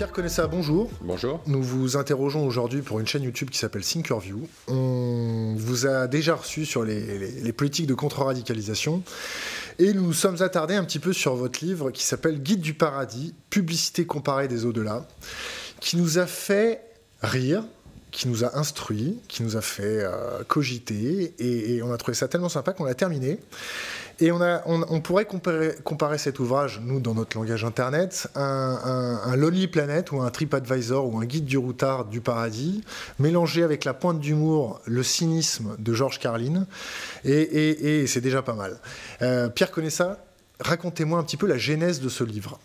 Pierre Connaissa, bonjour. Bonjour. Nous vous interrogeons aujourd'hui pour une chaîne YouTube qui s'appelle Thinkerview. On vous a déjà reçu sur les, politiques de contre-radicalisation et nous nous sommes attardés un petit peu sur votre livre qui s'appelle Guide du paradis, publicité comparée des au-delà, qui nous a fait rire, qui nous a instruit, qui nous a fait euh, cogiter, et, on a trouvé ça tellement sympa qu'on l'a terminé. Et on, a, on, pourrait comparer, comparer, cet ouvrage, nous, dans notre langage internet, un, un, Lonely Planet ou un TripAdvisor ou un guide du routard du paradis, mélangé avec la pointe d'humour, le cynisme de George Carlin, et, c'est déjà pas mal. Euh, Pierre connaît ça Racontez-moi un petit peu la genèse de ce livre.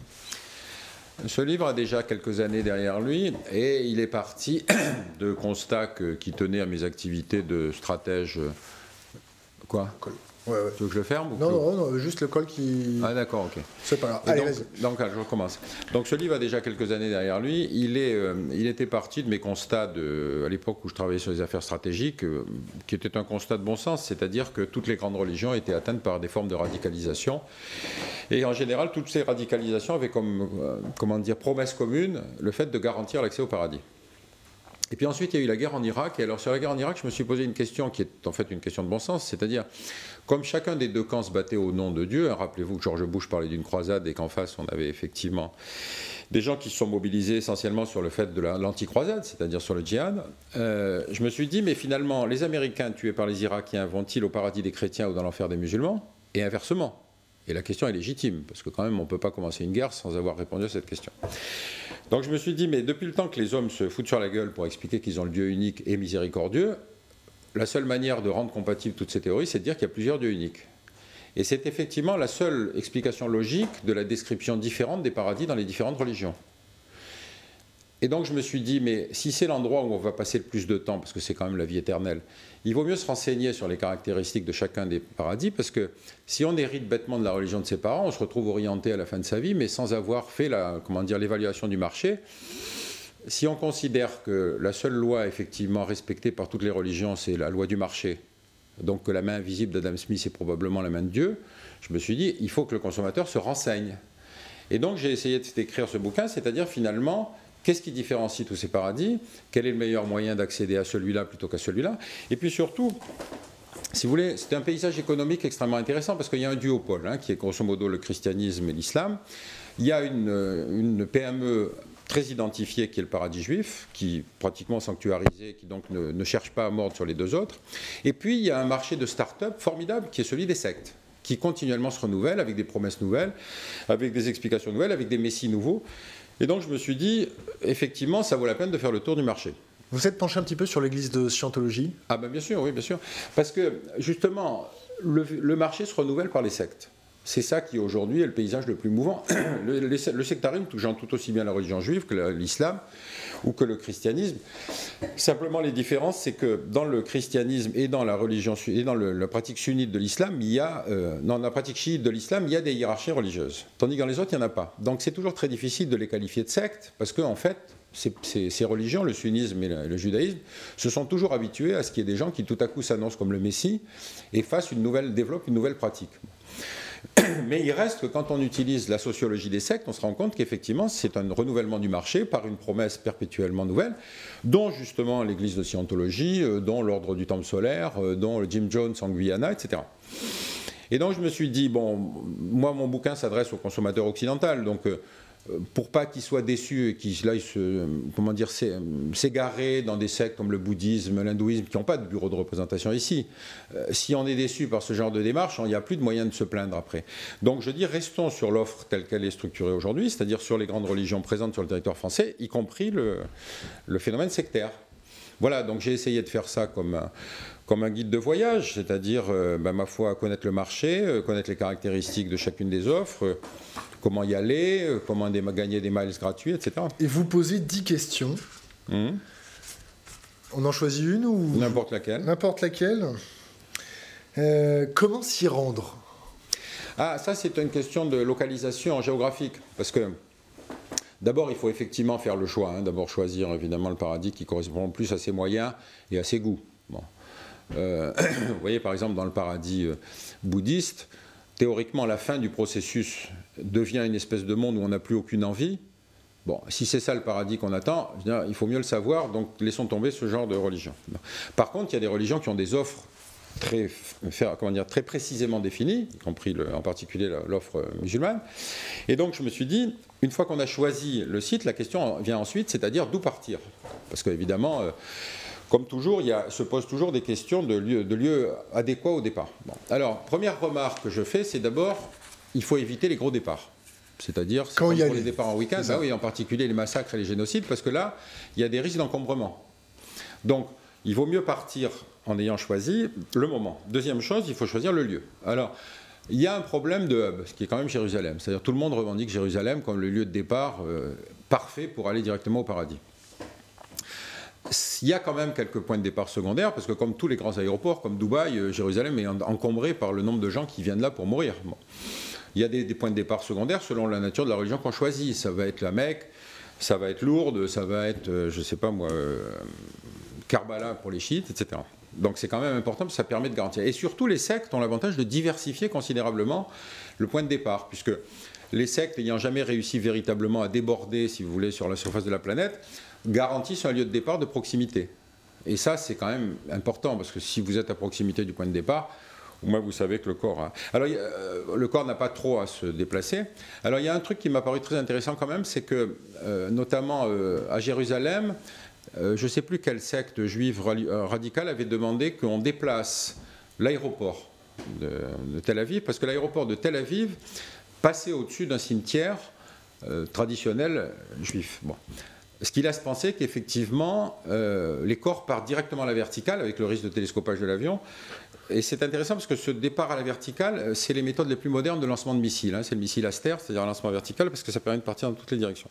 Ce livre a déjà quelques années derrière lui et il est parti de constats qui tenaient à mes activités de stratège. Quoi? Ouais, Tu veux que je le ferme non, non, non, juste le col qui. Ah, d'accord, ok. C'est pas grave. Allez, donc, donc, je recommence. Donc, ce livre a déjà quelques années derrière lui. Il, est, euh, il était parti de mes constats de, à l'époque où je travaillais sur les affaires stratégiques, euh, qui était un constat de bon sens, c'est-à-dire que toutes les grandes religions étaient atteintes par des formes de radicalisation. Et en général, toutes ces radicalisations avaient comme, euh, comment dire, promesse commune le fait de garantir l'accès au paradis. Et puis ensuite, il y a eu la guerre en Irak. Et alors, sur la guerre en Irak, je me suis posé une question qui est en fait une question de bon sens, c'est-à-dire, comme chacun des deux camps se battait au nom de Dieu, hein, rappelez-vous que George Bush parlait d'une croisade et qu'en face, on avait effectivement des gens qui se sont mobilisés essentiellement sur le fait de l'anti-croisade, c'est-à-dire sur le djihad, euh, je me suis dit, mais finalement, les Américains tués par les Irakiens vont-ils au paradis des chrétiens ou dans l'enfer des musulmans? Et inversement. Et la question est légitime, parce que quand même, on ne peut pas commencer une guerre sans avoir répondu à cette question. Donc je me suis dit, mais depuis le temps que les hommes se foutent sur la gueule pour expliquer qu'ils ont le Dieu unique et miséricordieux, la seule manière de rendre compatibles toutes ces théories, c'est de dire qu'il y a plusieurs dieux uniques. Et c'est effectivement la seule explication logique de la description différente des paradis dans les différentes religions. Et donc je me suis dit, mais si c'est l'endroit où on va passer le plus de temps, parce que c'est quand même la vie éternelle, il vaut mieux se renseigner sur les caractéristiques de chacun des paradis, parce que si on hérite bêtement de la religion de ses parents, on se retrouve orienté à la fin de sa vie, mais sans avoir fait la, comment dire, l'évaluation du marché. Si on considère que la seule loi effectivement respectée par toutes les religions, c'est la loi du marché, donc que la main invisible d'Adam Smith est probablement la main de Dieu, je me suis dit, il faut que le consommateur se renseigne. Et donc j'ai essayé d'écrire ce bouquin, c'est-à-dire finalement Qu'est-ce qui différencie tous ces paradis? Quel est le meilleur moyen d'accéder à celui-là plutôt qu'à celui-là? Et puis surtout, si vous voulez, c'est un paysage économique extrêmement intéressant parce qu'il y a un duopole, hein, qui est grosso modo le christianisme et l'islam. Il y a une, PME très identifiée qui est le paradis juif, qui est pratiquement sanctuarisé, qui donc ne, ne, cherche pas à mordre sur les deux autres. Et puis il y a un marché de start-up formidable qui est celui des sectes, qui continuellement se renouvelle avec des promesses nouvelles, avec des explications nouvelles, avec des messies nouveaux. Et donc je me suis dit, effectivement, ça vaut la peine de faire le tour du marché. Vous êtes penché un petit peu sur l'église de Scientologie? Ah ben bien sûr, oui, bien sûr. Parce que justement, le, marché se renouvelle par les sectes. C'est ça qui aujourd'hui est le paysage le plus mouvant. Le, sectarisme touchant tout aussi bien la religion juive que l'islam ou que le christianisme. Simplement, les différences, c'est que dans le christianisme et dans la religion et dans la pratique sunnite de l'islam, il y a, euh, dans la pratique chiite de l'islam, il y a des hiérarchies religieuses. Tandis que dans les autres, il n'y en a pas. Donc c'est toujours très difficile de les qualifier de sectes, parce qu'en en fait, ces, religions, le sunnisme et le, judaïsme, se sont toujours habitués à ce qu'il y ait des gens qui tout à coup s'annoncent comme le Messie et fassent une nouvelle, développent une nouvelle pratique. Mais il reste que quand on utilise la sociologie des sectes, on se rend compte qu'effectivement, c'est un renouvellement du marché par une promesse perpétuellement nouvelle, dont justement l'église de Scientologie, euh, dont l'ordre du temple solaire, euh, dont Jim Jones en Guyana, etc. Et donc je me suis dit, bon, moi mon bouquin s'adresse au consommateur occidental, donc euh, pour pas qu'ils soient déçus et qu'ils comment dire, s'égarer dans des sectes comme le bouddhisme, l'hindouisme, qui n'ont pas de bureau de représentation ici. Euh, si on est déçu par ce genre de démarche, il n'y a plus de moyen de se plaindre après. Donc je dis, restons sur l'offre telle qu'elle est structurée aujourd'hui, c'est-à-dire sur les grandes religions présentes sur le territoire français, y compris le, phénomène sectaire. Voilà, donc j'ai essayé de faire ça comme un, guide de voyage, c'est-à-dire, euh, ben, ma foi, connaître le marché, euh, connaître les caractéristiques de chacune des offres, comment y aller, euh, comment gagner des miles gratuits, etc. Et vous posez 10 questions. Hmm. On en choisit une ou N'importe laquelle. N'importe laquelle. Euh, comment s'y rendre? Ah, ça c'est une question de localisation géographique. Parce que d'abord, il faut effectivement faire le choix. Hein. D'abord choisir évidemment le paradis qui correspond plus à ses moyens et à ses goûts. Bon. Euh, vous voyez par exemple dans le paradis bouddhiste, théoriquement, la fin du processus devient une espèce de monde où on n'a plus aucune envie, Bon, si c'est ça le paradis qu'on attend, il faut mieux le savoir, donc laissons tomber ce genre de religion. Par contre, il y a des religions qui ont des offres très, comment dire, très précisément définies, y compris en particulier l'offre musulmane. Et donc je me suis dit, une fois qu'on a choisi le site, la question vient ensuite, c'est-à-dire d'où partir. Parce qu'évidemment, euh, comme toujours, il se pose toujours des questions de lieux lieu adéquats au départ. Alors, première remarque que je fais, c'est d'abord, il faut éviter les gros départs. C'est-à-dire quand il y a les départs en week-end, bah oui, en particulier les massacres et les génocides, parce que là, il y a des risques d'encombrement. Donc, il vaut mieux partir en ayant choisi le moment. Deuxième chose, il faut choisir le lieu. Alors, il y a un problème de hub, ce qui est quand même Jérusalem. C'est-à-dire tout le monde revendique Jérusalem comme le lieu de départ euh, parfait pour aller directement au paradis. Il y a quand même quelques points de départ secondaires, parce que comme tous les grands aéroports, comme Dubaï, euh, Jérusalem est encombré par le nombre de gens qui viennent là pour mourir. Il y a des, points de départ secondaires selon la nature de la religion qu'on choisit. Ça va être la Mecque, ça va être Lourdes, ça va être, euh, je ne sais pas moi, Karbala pour les chiites, etc. Donc c'est quand même important parce que ça permet de garantir. Et surtout, les sectes ont l'avantage de diversifier considérablement le point de départ, puisque les sectes n'ayant jamais réussi véritablement à déborder, si vous voulez, sur la surface de la planète, garantissent un lieu de départ de proximité. Et ça, c'est quand même important, parce que si vous êtes à proximité du point de départ, moins vous savez que le corps euh, le corps n'a pas trop à se déplacer. Alors, il y a un truc qui m'a paru très intéressant quand même, c'est que, euh, notamment euh, à Jérusalem, je ne sais plus quelle secte juive radicale avait demandé qu'on déplace l'aéroport de, Tel Aviv, parce que l'aéroport de Tel Aviv passait au-dessus d'un cimetière traditionnel juif. Ce qui laisse penser qu'effectivement, les corps partent directement à la verticale, avec le risque de télescopage de l'avion, et c'est intéressant parce que ce départ à la verticale, euh, c'est les méthodes les plus modernes de lancement de missiles. Hein. C'est le missile Aster, c'est-à-dire un lancement vertical, parce que ça permet de partir dans toutes les directions.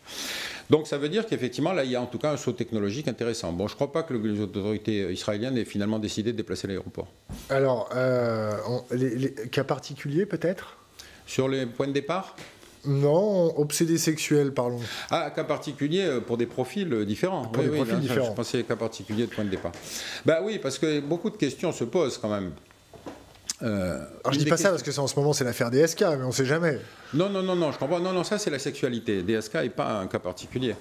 Donc ça veut dire qu'effectivement, là, il y a en tout cas un saut technologique intéressant. Bon, je ne crois pas que les autorités israéliennes aient finalement décidé de déplacer l'aéroport. Alors, euh, les, cas particuliers peut-être? Sur les points de départ? Non, obsédé sexuel, parlons. Ah, cas particulier euh, pour des profils différents. Pour des profils différents. Je pensais cas particulier de point de départ. Bah oui, parce que beaucoup de questions se posent quand même. Euh, Alors je dis pas ça parce que en ce moment c'est l'affaire DSK, mais on ne sait jamais. Non, non, non, non, je comprends. Non, non, ça c'est la sexualité. DSK n'est pas un cas particulier.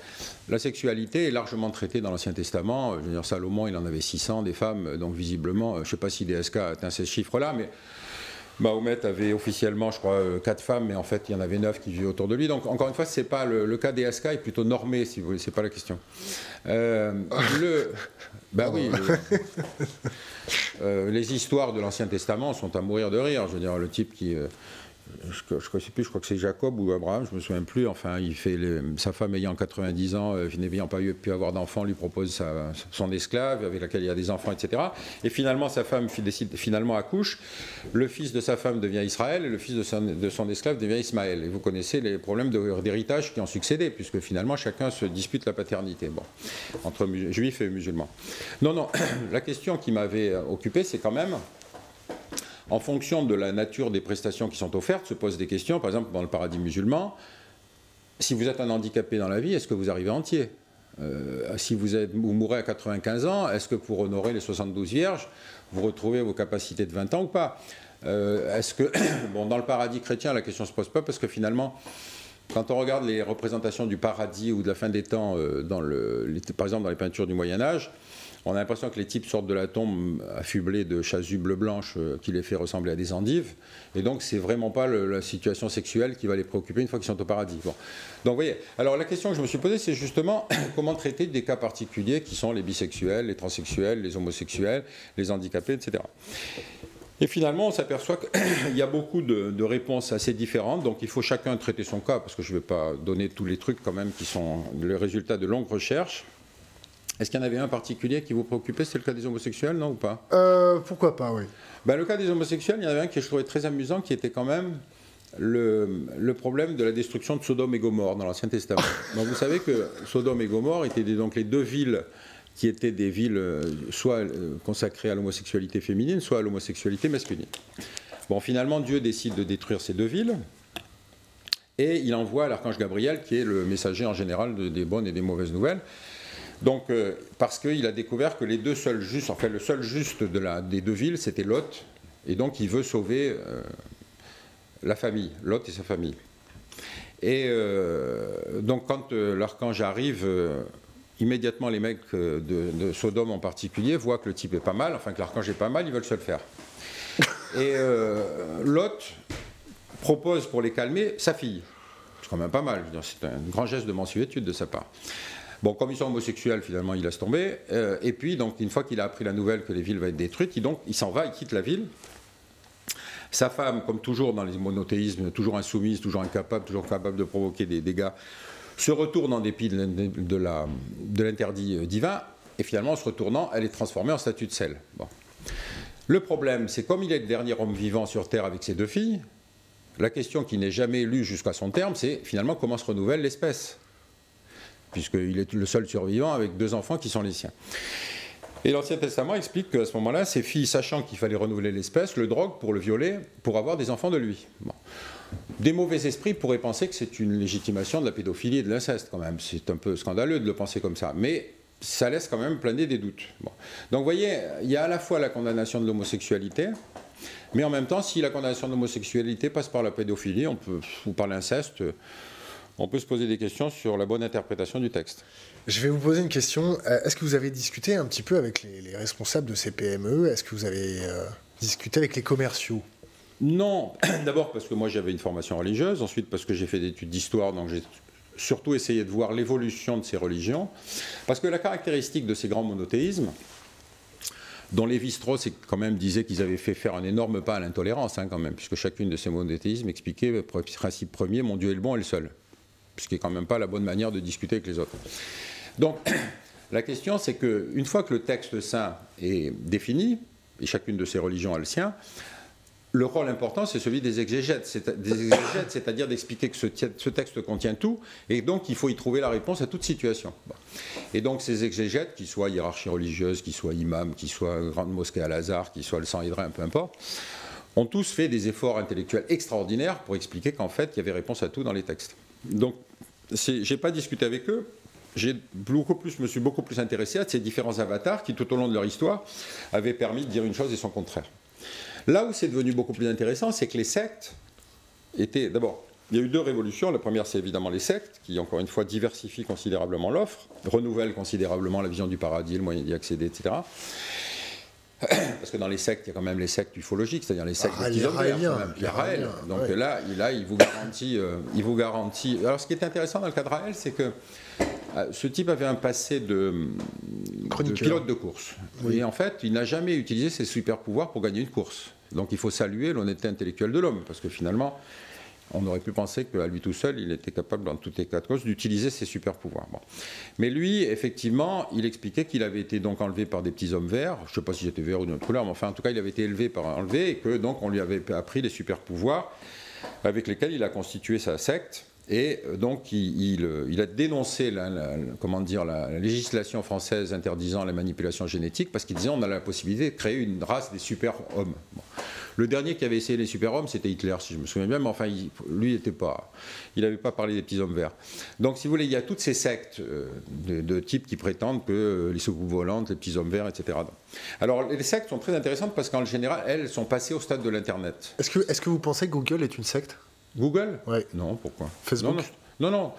La sexualité est largement traitée dans l'Ancien Testament. Je veux dire, Salomon, il en avait 600 des femmes, donc visiblement, je ne sais pas si DSK atteint ces chiffres-là, mais Mahomet avait officiellement, je crois, euh, quatre femmes, mais en fait, il y en avait neuf qui vivaient autour de lui. Donc, encore une fois, c'est pas le, cas des SK est plutôt normé, si vous voulez, c'est pas la question. Euh, le, ben oui. Euh, les histoires de l'Ancien Testament sont à mourir de rire. Je veux dire, le type qui je ne sais plus, je crois que c'est Jacob ou Abraham, je ne me souviens plus. Enfin, il fait sa femme ayant 90 ans, euh, n'ayant pas pu avoir d'enfant, lui propose son esclave avec laquelle il a des enfants, etc. Et finalement, sa femme finalement accouche. Le fils de sa femme devient Israël et le fils de son, esclave devient Ismaël. Et vous connaissez les problèmes d'héritage qui ont succédé, puisque finalement chacun se dispute la paternité, bon, entre juifs et musulmans. Non, non, la question qui m'avait occupé, c'est quand même en fonction de la nature des prestations qui sont offertes, se posent des questions. Par exemple, dans le paradis musulman, si vous êtes un handicapé dans la vie, est-ce que vous arrivez entier? Euh, Si vous, êtes, vous mourrez à 95 ans, est-ce que pour honorer les 72 vierges, vous retrouvez vos capacités de 20 ans ou pas? Euh, Est-ce que, bon, dans le paradis chrétien, la question ne se pose pas parce que finalement, quand on regarde les représentations du paradis ou de la fin des temps, euh, par exemple dans les peintures du Moyen Âge, on a l'impression que les types sortent de la tombe affublés de chasubles blanches euh, qui les fait ressembler à des endives. Et donc, c'est vraiment pas la situation sexuelle qui va les préoccuper une fois qu'ils sont au paradis. Donc, vous voyez. Alors, la question que je me suis posée, c'est justement comment traiter des cas particuliers qui sont les bisexuels, les transsexuels, les homosexuels, les handicapés, etc. Et finalement, on s'aperçoit qu'il y a beaucoup de, de, réponses assez différentes, donc il faut chacun traiter son cas, parce que je ne vais pas donner tous les trucs quand même qui sont le résultat de longues recherches. Est-ce qu'il y en avait un particulier qui vous préoccupait C'est le cas des homosexuels, non ou pas? Euh, Pourquoi pas, oui. Ben, le cas des homosexuels, il y en avait un qui je trouvais très amusant, qui était quand même le, le, problème de la destruction de Sodome et Gomorre dans l'Ancien Testament. donc vous savez que Sodome et Gomorre étaient donc les deux villes qui étaient des villes euh, soit euh, consacrées à l'homosexualité féminine, soit à l'homosexualité masculine. Bon, finalement, Dieu décide de détruire ces deux villes. Et il envoie l'archange Gabriel, qui est le messager en général des bonnes et des mauvaises nouvelles. Donc, euh, parce qu'il a découvert que les deux seuls justes, enfin le seul juste des deux villes, c'était Lot, et donc il veut sauver euh, la famille, Lot et sa famille. Et donc quand l'archange arrive, immédiatement les mecs de, de, Sodome en particulier voient que le type est pas mal, enfin que l'archange est pas mal, ils veulent se le faire. Et Lot propose pour les calmer sa fille. C'est quand même pas mal, c'est un grand geste de mensuétude de sa part. Bon, comme ils sont homosexuels, finalement, il laisse tomber. Euh, et puis, donc, une fois qu'il a appris la nouvelle que les villes vont être détruites, il, s'en va, il quitte la ville. Sa femme, comme toujours dans les monothéismes, toujours insoumise, toujours incapable, toujours capable de provoquer des dégâts, se retourne en dépit de l'interdit euh, divin. Et finalement, en se retournant, elle est transformée en statue de sel. Le problème, c'est comme il est le dernier homme vivant sur Terre avec ses deux filles, la question qui n'est jamais lue jusqu'à son terme, c'est finalement comment se renouvelle l'espèce puisqu'il est le seul survivant avec deux enfants qui sont les siens. Et l'Ancien Testament explique qu'à ce moment-là, ses filles, sachant qu'il fallait renouveler l'espèce, le droguent pour le violer, pour avoir des enfants de lui. Des mauvais esprits pourraient penser que c'est une légitimation de la pédophilie et de l'inceste, quand même. C'est un peu scandaleux de le penser comme ça. Mais ça laisse quand même planer des doutes. Donc vous voyez, il y a à la fois la condamnation de l'homosexualité, mais en même temps, si la condamnation de l'homosexualité passe par la pédophilie on peut, ou par l'inceste, on peut se poser des questions sur la bonne interprétation du texte. Je vais vous poser une question. Euh, est-ce que vous avez discuté un petit peu avec les, responsables de ces PME Est-ce que vous avez euh, discuté avec les commerciaux? Non, d'abord parce que moi j'avais une formation religieuse, ensuite parce que j'ai fait des études d'histoire, donc j'ai surtout essayé de voir l'évolution de ces religions, parce que la caractéristique de ces grands monothéismes, dont Lévi-Strauss quand même disait qu'ils avaient fait faire un énorme pas à l'intolérance, hein, quand même, puisque chacune de ces monothéismes expliquait le principe premier, mon Dieu est le bon et le seul ce qui n'est quand même pas la bonne manière de discuter avec les autres. Donc, la question, c'est qu'une fois que le texte saint est défini, et chacune de ces religions a le sien, le rôle important, c'est celui des exégètes, c'est-à-dire d'expliquer que ce, texte contient tout, et donc il faut y trouver la réponse à toute situation. Et donc ces exégètes, qu'ils soient hiérarchie religieuse, qu'ils soient imams, qu'ils soient grande mosquée à Lazare, qu'ils soient le sang hydrin, peu importe, ont tous fait des efforts intellectuels extraordinaires pour expliquer qu'en fait, il y avait réponse à tout dans les textes. Donc, j'ai pas discuté avec eux. J'ai beaucoup plus, me suis beaucoup plus intéressé à ces différents avatars qui, tout au long de leur histoire, avaient permis de dire une chose et son contraire. Là où c'est devenu beaucoup plus intéressant, c'est que les sectes étaient. D'abord, il y a eu deux révolutions. La première, c'est évidemment les sectes, qui, encore une fois, diversifient considérablement l'offre, renouvellent considérablement la vision du paradis, le moyen d'y accéder, etc. Parce que dans les sectes, il y a quand même les sectes ufologiques, c'est-à-dire les sectes ah, des Raël. Donc là, là, il vous garantit, euh, il vous garantit. Alors, ce qui est intéressant dans le cas de Raël, c'est que euh, ce type avait un passé de, de pilote de course. Et en fait, il n'a jamais utilisé ses super pouvoirs pour gagner une course. Donc, il faut saluer l'honnêteté intellectuelle de l'homme, parce que finalement, on aurait pu penser qu'à lui tout seul, il était capable, dans les cas de cause, d'utiliser ses super pouvoirs. Mais lui, effectivement, il expliquait qu'il avait été donc enlevé par des petits hommes verts. Je ne sais pas si c'était vert ou d'une autre couleur, mais enfin, en tout cas, il avait été élevé par enlevé et que donc on lui avait appris les super pouvoirs avec lesquels il a constitué sa secte. Et euh, donc, il, il, a dénoncé la, comment dire, la, législation française interdisant la manipulation génétique parce qu'il disait on a la possibilité de créer une race des super-hommes. Le dernier qui avait essayé les super-hommes, c'était Hitler, si je me souviens bien, mais enfin, lui, il pas, il n'avait pas parlé des petits hommes verts. Donc, si vous voulez, il y a toutes ces sectes euh, de, types qui prétendent que euh, les soucoupes volantes, les petits hommes verts, etc. Alors, les sectes sont très intéressantes parce qu'en général, elles sont passées au stade de l'Internet. Est-ce que, est que vous pensez que Google est une secte? Google? Oui. Non, pourquoi? Facebook? Non, non.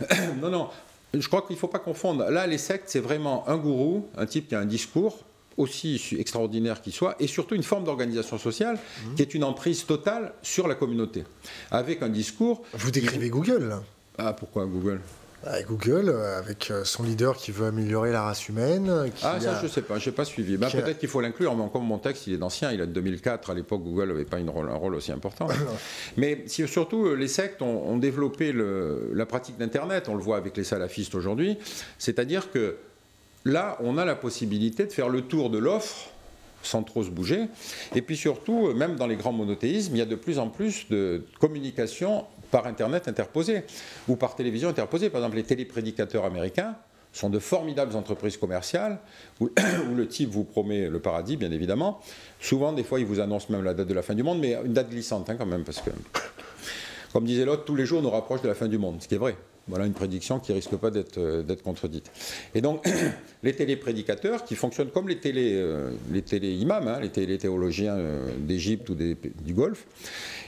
Non, non. Je crois qu'il ne faut pas confondre. Là, les sectes, c'est vraiment un gourou, un type qui a un discours aussi extraordinaire qu'il soit, et surtout une forme d'organisation sociale mmh. qui est une emprise totale sur la communauté, avec un discours... Vous décrivez Google, là Ah, pourquoi Google? Bah, Google, euh, avec euh, son leader qui veut améliorer la race humaine. ah, ça, je ne sais pas, je n'ai pas suivi. Bah, peut-être qu'il faut l'inclure, mais comme mon texte, il est ancien, il est de 2004. À l'époque, Google n'avait pas une rôle, un rôle aussi important. mais surtout, euh, les sectes ont, développé la pratique d'Internet. On le voit avec les salafistes aujourd'hui. C'est-à-dire que Là, on a la possibilité de faire le tour de l'offre sans trop se bouger. Et puis surtout, même dans les grands monothéismes, il y a de plus en plus de communication par Internet interposée ou par télévision interposée. Par exemple, les téléprédicateurs américains sont de formidables entreprises commerciales où, le type vous promet le paradis, bien évidemment. Souvent, des fois, il vous annonce même la date de la fin du monde, mais une date glissante hein, quand même, parce que, comme disait l'autre, tous les jours nous rapprochent de la fin du monde, ce qui est vrai. Voilà une prédiction qui risque pas d'être contredite. Et donc, les téléprédicateurs qui fonctionnent comme les télé, les télé imams, hein, les télé théologiens d'Égypte ou du Golfe,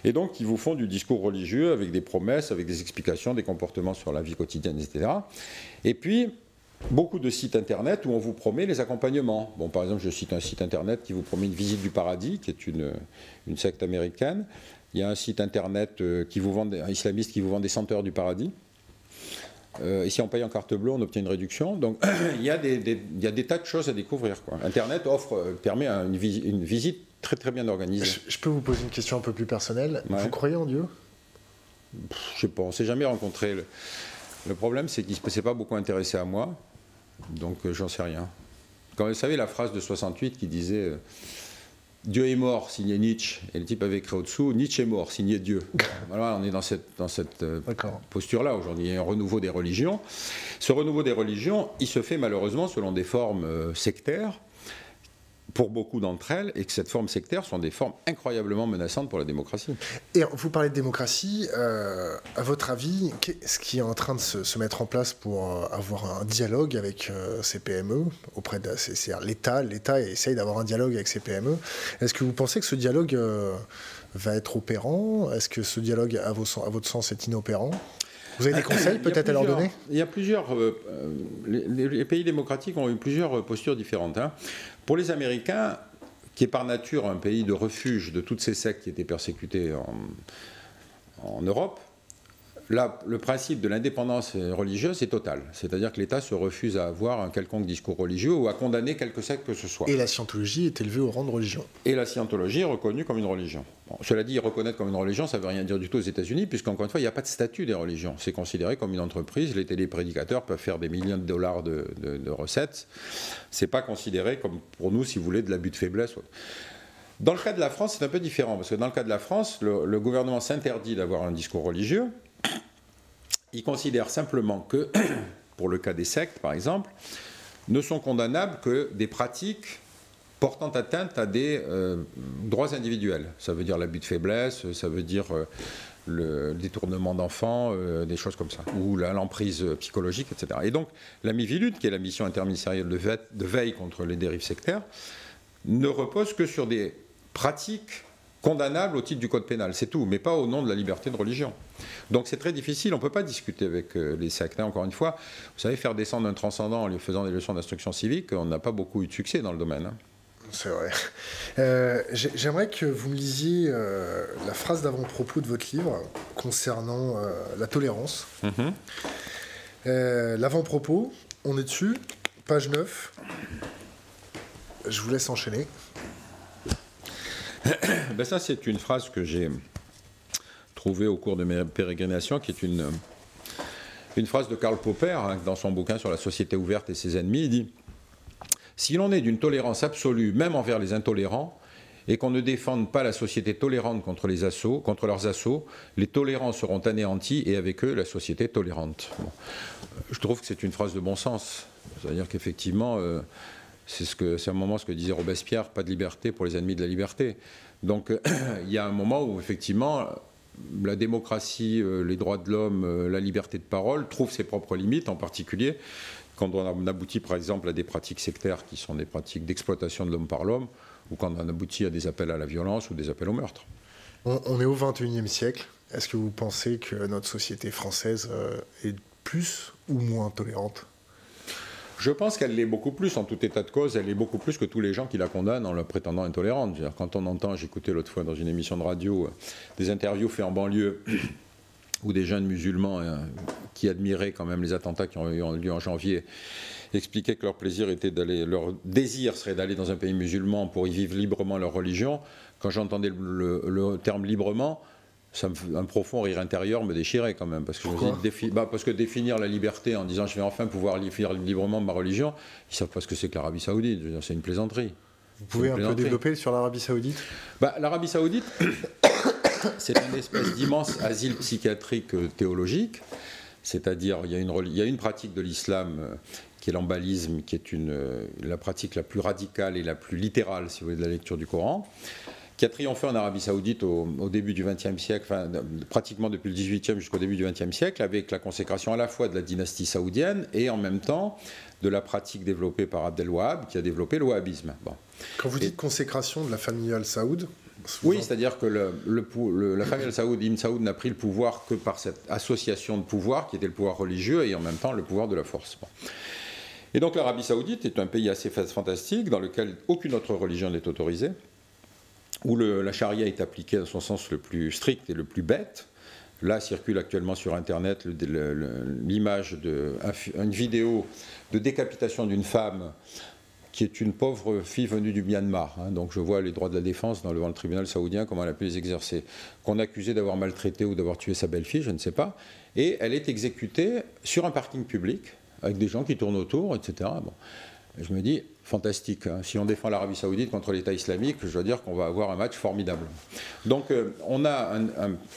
et donc qui vous font du discours religieux avec des promesses, avec des explications, des comportements sur la vie quotidienne, etc. Et puis, beaucoup de sites internet où on vous promet les accompagnements. Bon, par exemple, je cite un site internet qui vous promet une visite du paradis, qui est une, secte américaine. Il y a un site internet euh, qui vous vend, un islamiste qui vous vend des senteurs du paradis. Euh, et si on paye en carte bleue, on obtient une réduction. Donc il, y a des, il y a des tas de choses à découvrir. Quoi. Internet offre, euh, permet une, une, visite très très bien organisée. Je, peux vous poser une question un peu plus personnelle. Vous croyez en Dieu? Je sais pas, on s'est jamais rencontré. Le, le problème, c'est qu'il ne s'est pas beaucoup intéressé à moi. Donc euh, j'en sais rien. Quand vous savez la phrase de 68 qui disait euh, Dieu est mort, signé Nietzsche, et le type avait écrit au-dessous Nietzsche est mort, signé Dieu. Voilà, on est dans cette, dans cette euh, posture-là aujourd'hui. Il y a un renouveau des religions. Ce renouveau des religions, il se fait malheureusement selon des formes sectaires pour beaucoup d'entre elles, et que cette forme sectaire sont des formes incroyablement menaçantes pour la démocratie. Et vous parlez de démocratie, euh, à votre avis, qu'est-ce qui est en train de se, mettre en place pour euh, avoir un dialogue avec euh, ces PME auprès de l'État L'État essaye d'avoir un dialogue avec ces PME. Est-ce que vous pensez que ce dialogue va être opérant? Est-ce que ce dialogue, à, vos, à votre sens, est inopérant? Vous avez des conseils peut-être à leur donner? Il y a plusieurs. les, pays démocratiques ont eu plusieurs postures différentes. Hein. Pour les Américains, qui est par nature un pays de refuge de toutes ces sectes qui étaient persécutées en, Europe, Là, le principe de l'indépendance religieuse est total. C'est-à-dire que l'État se refuse à avoir un quelconque discours religieux ou à condamner quelque secte que ce soit. Et la scientologie est élevée au rang de religion. Et la scientologie est reconnue comme une religion. cela dit, reconnaître comme une religion, ça ne veut rien dire du tout aux États-Unis, puisqu'encore une fois, il n'y a pas de statut des religions. C'est considéré comme une entreprise. Les téléprédicateurs peuvent faire des millions de dollars de, de, recettes. Ce n'est pas considéré comme, pour nous, si vous voulez, de l'abus de faiblesse. Dans le cas de la France, c'est un peu différent, parce que dans le cas de la France, le gouvernement s'interdit d'avoir un discours religieux, il considère simplement que, pour le cas des sectes par exemple, ne sont condamnables que des pratiques portant atteinte à des euh, droits individuels. Ça veut dire l'abus de faiblesse, ça veut dire euh, le détournement d'enfants, euh, des choses comme ça, ou l'emprise psychologique, etc. Et donc la MIVILUT, qui est la mission interministérielle de veille contre les dérives sectaires, ne repose que sur des pratiques condamnable au titre du code pénal, c'est tout, mais pas au nom de la liberté de religion. Donc c'est très difficile, on ne peut pas discuter avec euh, les sectes. Hein. Encore une fois, vous savez, faire descendre un transcendant en lui faisant des leçons d'instruction civique, on n'a pas beaucoup eu de succès dans le domaine. Hein. C'est vrai. Euh, j'aimerais que vous me lisiez euh, la phrase d'avant-propos de votre livre concernant la tolérance. Mm-hmm. L'avant-propos, on est dessus, page 9. Je vous laisse enchaîner. ben ça, c'est une phrase que j'ai trouvée au cours de mes pérégrinations, qui est une, une phrase de Karl Popper, hein, dans son bouquin sur la société ouverte et ses ennemis. Il dit Si l'on est d'une tolérance absolue, même envers les intolérants, et qu'on ne défende pas la société tolérante contre, les assauts, contre leurs assauts, les tolérants seront anéantis et avec eux la société tolérante. Je trouve que c'est une phrase de bon sens. C'est-à-dire qu'effectivement, euh, c'est ce que, un moment ce que disait Robespierre, pas de liberté pour les ennemis de la liberté. Donc il y a un moment où effectivement la démocratie, euh, les droits de l'homme, euh, la liberté de parole trouvent ses propres limites, en particulier quand on aboutit par exemple à des pratiques sectaires qui sont des pratiques d'exploitation de l'homme par l'homme, ou quand on aboutit à des appels à la violence ou des appels au meurtre. On, est au XXIe siècle. Est-ce que vous pensez que notre société française euh, est plus ou moins tolérante? Je pense qu'elle l'est beaucoup plus, en tout état de cause, elle l'est beaucoup plus que tous les gens qui la condamnent en la prétendant intolérante. Quand on entend, j'écoutais l'autre fois dans une émission de radio, euh, des interviews faites en banlieue où des jeunes musulmans euh, qui admiraient quand même les attentats qui ont eu lieu en janvier expliquaient que leur plaisir était d'aller, leur désir serait d'aller dans un pays musulman pour y vivre librement leur religion. Quand j'entendais le terme librement, un profond rire intérieur me déchirait quand même. Parce que, bah, parce que définir la liberté en disant je vais enfin pouvoir vivre librement ma religion, ils ne savent pas ce que c'est que l'Arabie Saoudite. C'est une plaisanterie. Vous pouvez un peu développer sur l'Arabie Saoudite? Bah, L'Arabie Saoudite, c'est une espèce d'immense asile psychiatrique euh, théologique. C'est-à-dire, il, il, y a une pratique de l'islam euh, qui est l'embalisme, qui est une, euh, la pratique la plus radicale et la plus littérale, si vous voulez, de la lecture du Coran qui a triomphé en Arabie Saoudite au, début du XXe siècle, enfin, pratiquement depuis le XVIIIe jusqu'au début du XXe siècle, avec la consécration à la fois de la dynastie saoudienne et en même temps de la pratique développée par Abdel Wahab, qui a développé le wahhabisme. Bon. Quand vous dites consécration de la famille al-Saoud oui, c'est-à-dire que le, la famille al-Saoud, Ibn Saoud n'a pris le pouvoir que par cette association de pouvoirs qui était le pouvoir religieux et en même temps le pouvoir de la force. Et donc l'Arabie saoudite est un pays assez fantastique dans lequel aucune autre religion n'est autorisée, où la charia est appliquée dans son sens le plus strict et le plus bête. Là circule actuellement sur Internet l'image d'une vidéo de décapitation d'une femme qui est une pauvre fille venue du Myanmar. Hein. donc je vois les droits de la défense dans le, le, tribunal saoudien, comment elle a pu les exercer. Qu'on accusait d'avoir maltraité ou d'avoir tué sa belle-fille, je ne sais pas. Et elle est exécutée sur un parking public, avec des gens qui tournent autour, etc. Bon. je me dis, fantastique. Hein. Si on défend l'Arabie Saoudite contre l'État islamique, je dois dire qu'on va avoir un match formidable. Donc, euh, on a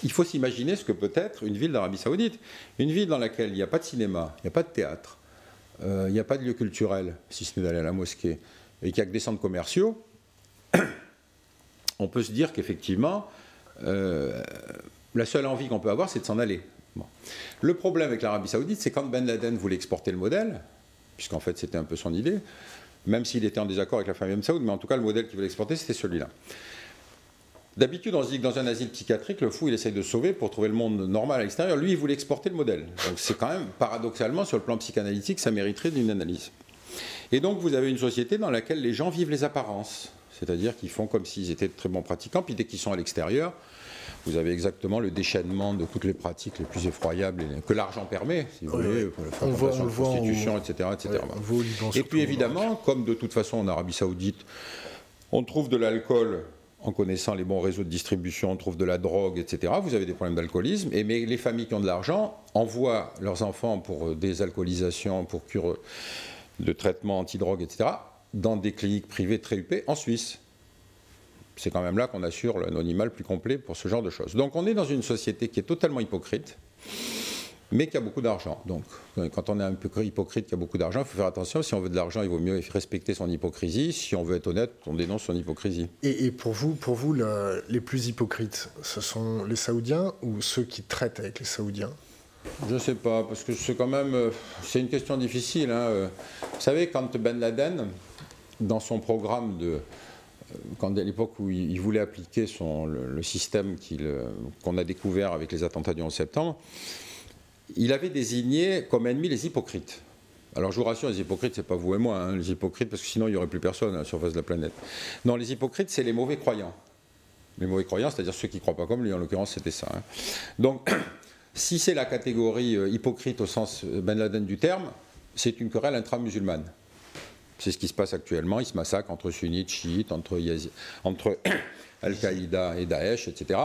il faut s'imaginer ce que peut être une ville d'Arabie Saoudite. Une ville dans laquelle il n'y a pas de cinéma, il n'y a pas de théâtre, euh, il n'y a pas de lieu culturel, si ce n'est d'aller à la mosquée, et qu'il n'y a que des centres commerciaux, on peut se dire qu'effectivement, euh, la seule envie qu'on peut avoir, c'est de s'en aller. Le problème avec l'Arabie Saoudite, c'est quand Ben Laden voulait exporter le modèle, puisqu'en fait c'était un peu son idée, même s'il était en désaccord avec la famille Saoud, mais en tout cas le modèle qu'il voulait exporter, c'était celui-là. D'habitude, on se dit que dans un asile psychiatrique, le fou, il essaye de sauver pour trouver le monde normal à l'extérieur. Lui, il voulait exporter le modèle. Donc c'est quand même, paradoxalement, sur le plan psychanalytique, ça mériterait d'une analyse. Et donc, vous avez une société dans laquelle les gens vivent les apparences. C'est-à-dire qu'ils font comme s'ils étaient de très bons pratiquants, puis dès qu'ils sont à l'extérieur, vous avez exactement le déchaînement de toutes les pratiques les plus effroyables que l'argent permet, si vous voulez, la prostitution, etc. etc. et puis évidemment, comme de toute façon en Arabie Saoudite, on trouve de l'alcool en connaissant les bons réseaux de distribution, on trouve de la drogue, etc. Vous avez des problèmes d'alcoolisme, et mais les familles qui ont de l'argent envoient leurs enfants pour euh, des alcoolisations, pour cure de traitement anti-drogue, etc., dans des cliniques privées très huppées en Suisse. C'est quand même là qu'on assure l'anonymat le plus complet pour ce genre de choses. Donc on est dans une société qui est totalement hypocrite mais qui a beaucoup d'argent. Donc, quand on est un peu hypocrite, qui a beaucoup d'argent, il faut faire attention. Si on veut de l'argent, il vaut mieux respecter son hypocrisie. Si on veut être honnête, on dénonce son hypocrisie. Et, pour vous, pour vous les plus hypocrites, ce sont les Saoudiens ou ceux qui traitent avec les Saoudiens? Je ne sais pas, parce que c'est quand même, euh, c'est une question difficile. Hein, euh. Vous savez, quand Ben Laden, dans son programme de, quand à l'époque où il voulait appliquer son, le, système qu'on a découvert avec les attentats du 11 septembre, il avait désigné comme ennemis les hypocrites. Alors je vous rassure, les hypocrites, c'est pas vous et moi, hein, les hypocrites, parce que sinon il n'y aurait plus personne à la surface de la planète. Non, les hypocrites, c'est les mauvais croyants. Les mauvais croyants, c'est-à-dire ceux qui ne croient pas comme lui, en l'occurrence c'était ça. Hein. Donc, si c'est la catégorie euh, hypocrite au sens euh, Ben Laden du terme, c'est une querelle intra-musulmane. C'est ce qui se passe actuellement, ils se massacrent entre sunnites, chiites, entre, Al-Qaïda et Daesh, etc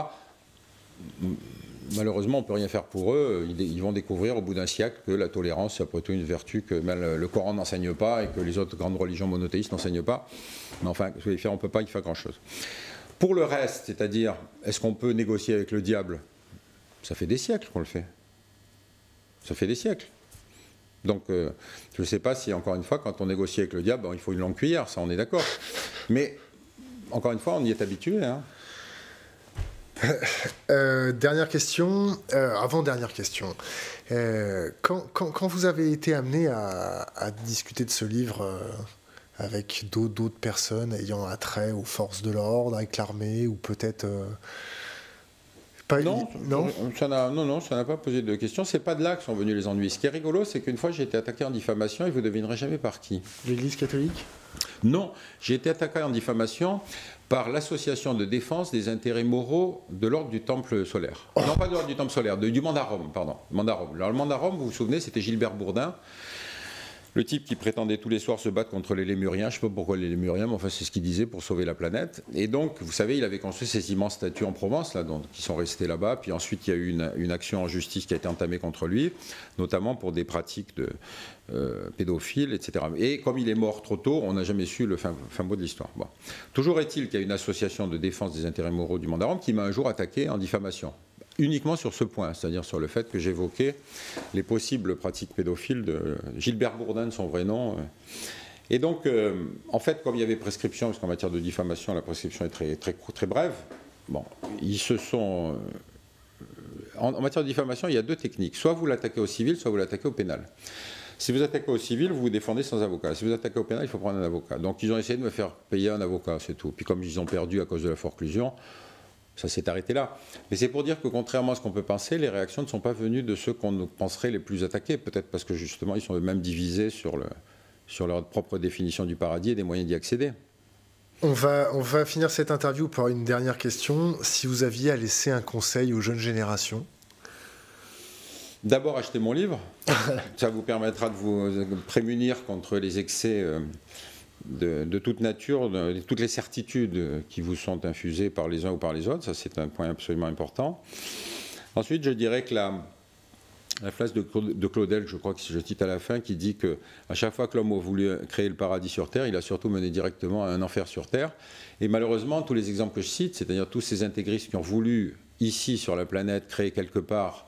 malheureusement, on ne peut rien faire pour eux. Ils, vont découvrir au bout d'un siècle que la tolérance, c'est après tout une vertu que le Coran n'enseigne pas et que les autres grandes religions monothéistes n'enseignent pas. Mais enfin, on ne peut pas y faire grand-chose. Pour le reste, c'est-à-dire, est-ce qu'on peut négocier avec le diable? Ça fait des siècles qu'on le fait. Ça fait des siècles. Donc, euh, je ne sais pas si, encore une fois, quand on négocie avec le diable, il faut une longue cuillère, ça, on est d'accord. Mais, encore une fois, on y est habitué. Hein. Euh, dernière question, euh, avant-dernière question. Euh, quand, quand, vous avez été amené à, discuter de ce livre avec d'autres personnes ayant attrait aux forces de l'ordre, avec l'armée, ou peut-être... Pas non, non, ça n'a, non, non, ça n'a pas posé de questions. C'est pas de là que sont venus les ennuis. Ce qui est rigolo, c'est qu'une fois j'ai été attaqué en diffamation et vous devinerez jamais par qui. L'Église catholique? Non, j'ai été attaqué en diffamation par l'association de défense des intérêts moraux de l'ordre du temple solaire. Oh. Non, pas de l'ordre du temple solaire, du mandarum, pardon. Mandarum. Alors le mandarum, vous vous souvenez, c'était Gilbert Bourdin, le type qui prétendait tous les soirs se battre contre les Lémuriens, je ne sais pas pourquoi les Lémuriens, mais enfin c'est ce qu'il disait pour sauver la planète. Et donc, vous savez, il avait construit ces immenses statues en Provence, là, qui sont restées là-bas. Puis ensuite, il y a eu une, action en justice qui a été entamée contre lui, notamment pour des pratiques de euh, pédophiles, etc. Et comme il est mort trop tôt, on n'a jamais su le fin, mot de l'histoire. Toujours est-il qu'il y a une association de défense des intérêts moraux du Mandarum qui m'a un jour attaqué en diffamation uniquement sur ce point, c'est-à-dire sur le fait que j'évoquais les possibles pratiques pédophiles de Gilbert Bourdin, son vrai nom. Euh, Et donc, en fait, comme il y avait prescription, parce qu'en matière de diffamation, la prescription est très, très, très brève, bon, ils se sont en, matière de diffamation, il y a deux techniques. Soit vous l'attaquez au civil, soit vous l'attaquez au pénal. Si vous attaquez au civil, vous vous défendez sans avocat. Si vous attaquez au pénal, il faut prendre un avocat. Donc ils ont essayé de me faire payer un avocat, c'est tout. Puis comme ils ont perdu à cause de la forclusion, ça s'est arrêté là. Mais c'est pour dire que contrairement à ce qu'on peut penser, les réactions ne sont pas venues de ceux qu'on penserait les plus attaqués. Peut-être parce que justement, ils sont eux-mêmes divisés sur, le, sur leur propre définition du paradis et des moyens d'y accéder. On va, on va finir cette interview par une dernière question. Si vous aviez à laisser un conseil aux jeunes générations? D'abord, achetez mon livre. Ça vous permettra de vous prémunir contre les excès de, toute nature, de, toutes les certitudes qui vous sont infusées par les uns ou par les autres. Ça, c'est un point absolument important. Ensuite, je dirais que la, phrase de, Claudel, je crois que je cite à la fin, qui dit que à chaque fois que l'homme a voulu créer le paradis sur terre, il a surtout mené directement à un enfer sur terre. Et malheureusement, tous les exemples que je cite, c'est-à-dire tous ces intégristes qui ont voulu ici sur la planète créer quelque part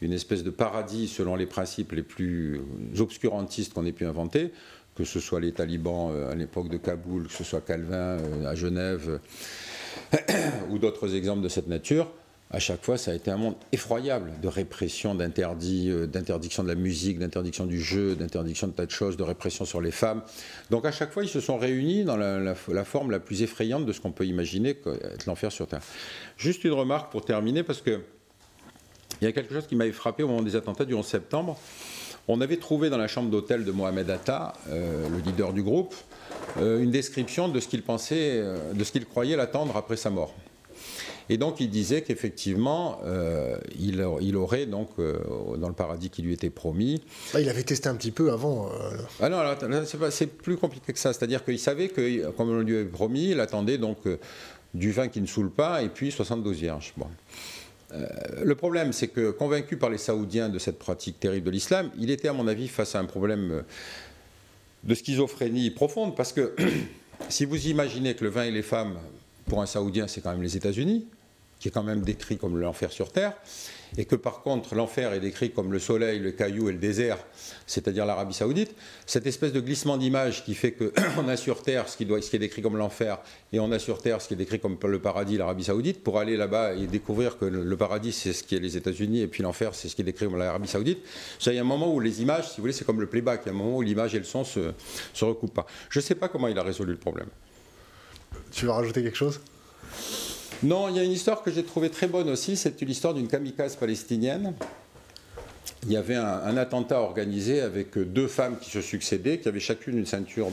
une espèce de paradis selon les principes les plus obscurantistes qu'on ait pu inventer, que ce soit les talibans euh, à l'époque de Kaboul, que ce soit Calvin euh, à Genève, ou d'autres exemples de cette nature, à chaque fois, ça a été un monde effroyable de répression, d'interdit, euh, d'interdiction de la musique, d'interdiction du jeu, d'interdiction de tas de choses, de répression sur les femmes. Donc à chaque fois, ils se sont réunis dans la, forme la plus effrayante de ce qu'on peut imaginer être l'enfer sur Terre. Juste une remarque pour terminer, parce que il y a quelque chose qui m'avait frappé au moment des attentats du 11 septembre. On avait trouvé dans la chambre d'hôtel de Mohamed Atta, euh, le leader du groupe, euh, une description de ce qu'il pensait, de ce qu'il croyait l'attendre après sa mort. Et donc il disait qu'effectivement, euh, il, aurait donc euh, dans le paradis qui lui était promis. Ah, il avait testé un petit peu avant. Euh. Ah non, c'est plus compliqué que ça. C'est-à-dire qu'il savait que, comme on lui avait promis, il attendait donc du vin qui ne saoule pas et puis 72 vierges. Bon. Le problème, c'est que convaincu par les Saoudiens de cette pratique terrible de l'islam, il était à mon avis face à un problème de schizophrénie profonde parce que si vous imaginez que le vin et les femmes, pour un Saoudien, c'est quand même les États-Unis, qui est quand même décrit comme l'enfer sur Terre, et que par contre l'enfer est décrit comme le soleil, le caillou et le désert, c'est-à-dire l'Arabie saoudite, cette espèce de glissement d'image qui fait qu'on a sur Terre ce qui, est décrit comme l'enfer, et on a sur Terre ce qui est décrit comme le paradis, l'Arabie saoudite, pour aller là-bas et découvrir que le paradis c'est ce qui est les États-Unis, et puis l'enfer c'est ce qui est décrit comme l'Arabie saoudite, il y a un moment où les images, si vous voulez, c'est comme le playback, il y a un moment où l'image et le son se, se recoupent pas. Je ne sais pas comment il a résolu le problème. Tu veux rajouter quelque chose? Non, il y a une histoire que j'ai trouvée très bonne aussi, c'est l'histoire d'une kamikaze palestinienne. Il y avait un, attentat organisé avec deux femmes qui se succédaient, qui avaient chacune une ceinture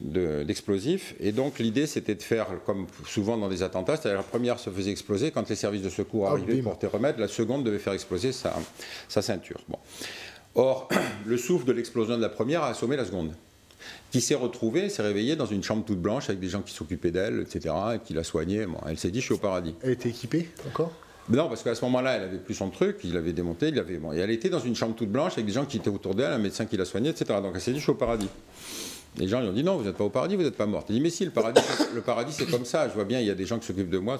d'explosifs. et donc l'idée c'était de faire, comme souvent dans des attentats, c'est-à-dire la première se faisait exploser, quand les services de secours ah, arrivaient pour te remettre, la seconde devait faire exploser sa, ceinture. Or, le souffle de l'explosion de la première a assommé la seconde qui s'est retrouvée, s'est réveillée dans une chambre toute blanche avec des gens qui s'occupaient d'elle, etc., et qui la soignaient. elle s'est dit, je suis au paradis. Elle était équipée encore? Non, parce qu'à ce moment-là, elle avait plus son truc, il l'avait démonté, il avait, bon, et elle était dans une chambre toute blanche avec des gens qui étaient autour d'elle, un médecin qui la soignait, etc. Donc elle s'est dit, je suis au paradis. Les gens lui ont dit, non, vous n'êtes pas au paradis, vous n'êtes pas morte. Elle dit, mais si, le paradis, le paradis c'est comme ça, je vois bien, il y a des gens qui s'occupent de moi.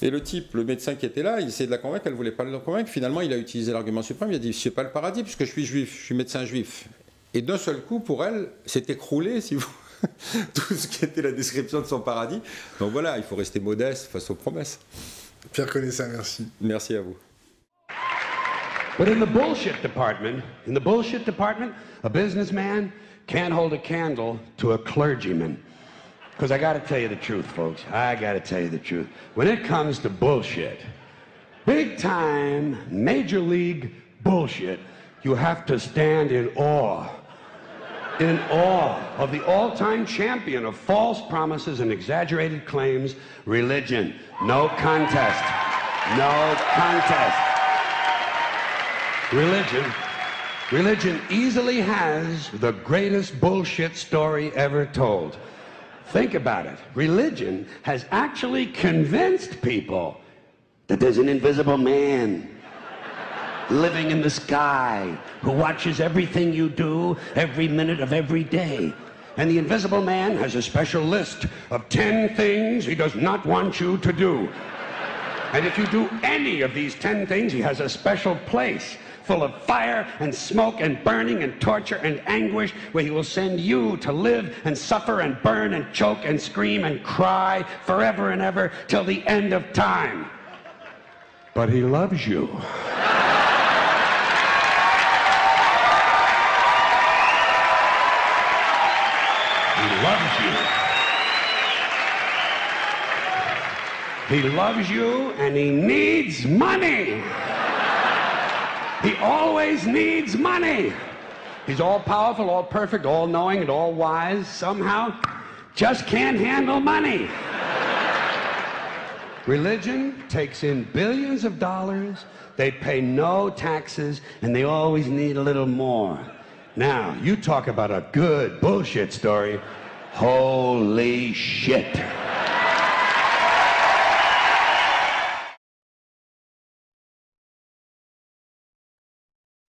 Et le type, le médecin qui était là, il essayait de la convaincre, elle ne voulait pas le convaincre. Finalement, il a utilisé l'argument suprême, il a dit, je pas le paradis puisque je suis juif, je suis médecin juif. Et d'un seul coup, pour elle, s'est écroulé, si vous tout ce qui était la description de son paradis. Donc voilà, il faut rester modeste face aux promesses. Pierre Conessa, merci. Merci à vous. But in the bullshit department, in the bullshit department, a businessman can't hold a candle to a clergyman. Because I got to tell you the truth, folks. I got to tell you the truth. When it comes to bullshit, big time, major league bullshit, you have to stand in awe. In awe of the all time champion of false promises and exaggerated claims, religion. No contest. No contest. Religion. Religion easily has the greatest bullshit story ever told. Think about it. Religion has actually convinced people that there's an invisible man living in the sky, who watches everything you do every minute of every day. And the invisible man has a special list of 10 things he does not want you to do. And if you do any of these ten things, he has a special place full of fire and smoke and burning and torture and anguish where he will send you to live and suffer and burn and choke and scream and cry forever and ever till the end of time. But he loves you. He loves you and he needs money. He always needs money. He's all powerful, all perfect, all knowing, and all wise. Somehow, just can't handle money. Religion takes in billions of dollars, they pay no taxes, and they always need a little more. Now, you talk about a good bullshit story. Holy shit.